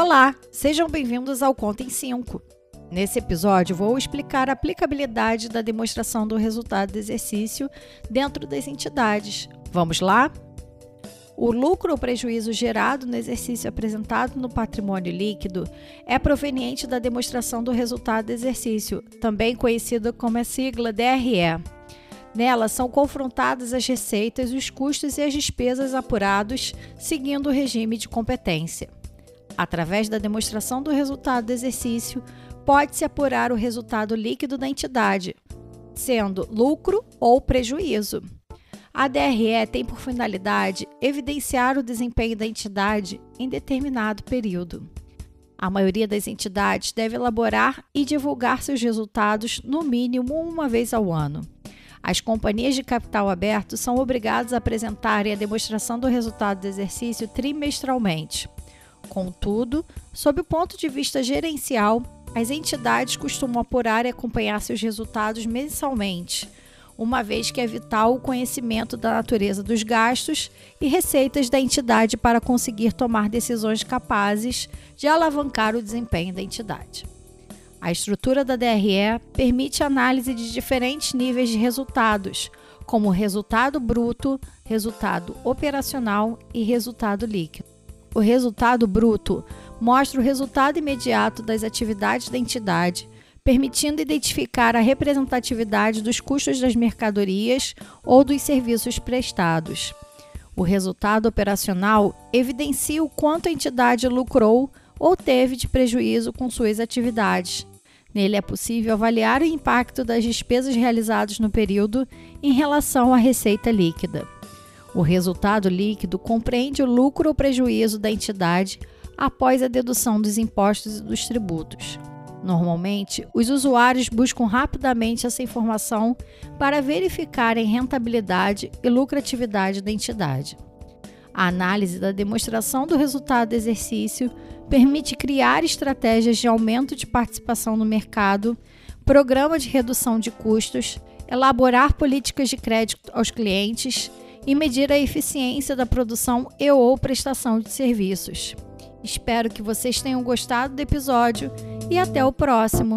Olá, sejam bem-vindos ao Conta em 5. Nesse episódio, vou explicar a aplicabilidade da demonstração do resultado do exercício dentro das entidades. Vamos lá? O lucro ou prejuízo gerado no exercício apresentado no patrimônio líquido é proveniente da demonstração do resultado do exercício, também conhecida como a sigla DRE. Nela são confrontadas as receitas, os custos e as despesas apurados seguindo o regime de competência. Através da demonstração do resultado do exercício, pode-se apurar o resultado líquido da entidade, sendo lucro ou prejuízo. A DRE tem por finalidade evidenciar o desempenho da entidade em determinado período. A maioria das entidades deve elaborar e divulgar seus resultados no mínimo uma vez ao ano. As companhias de capital aberto são obrigadas a apresentarem a demonstração do resultado do exercício trimestralmente. Contudo, sob o ponto de vista gerencial, as entidades costumam apurar e acompanhar seus resultados mensalmente, uma vez que é vital o conhecimento da natureza dos gastos e receitas da entidade para conseguir tomar decisões capazes de alavancar o desempenho da entidade. A estrutura da DRE permite análise de diferentes níveis de resultados, como resultado bruto, resultado operacional e resultado líquido. O resultado bruto mostra o resultado imediato das atividades da entidade, permitindo identificar a representatividade dos custos das mercadorias ou dos serviços prestados. O resultado operacional evidencia o quanto a entidade lucrou ou teve de prejuízo com suas atividades, Nele é possível avaliar o impacto das despesas realizadas no período em relação à receita líquida. O resultado líquido compreende o lucro ou prejuízo da entidade após a dedução dos impostos e dos tributos. Normalmente, os usuários buscam rapidamente essa informação para verificarem rentabilidade e lucratividade da entidade. A análise da demonstração do resultado do exercício permite criar estratégias de aumento de participação no mercado, programa de redução de custos, elaborar políticas de crédito aos clientes e medir a eficiência da produção e ou prestação de serviços. Espero que vocês tenham gostado do episódio e até o próximo!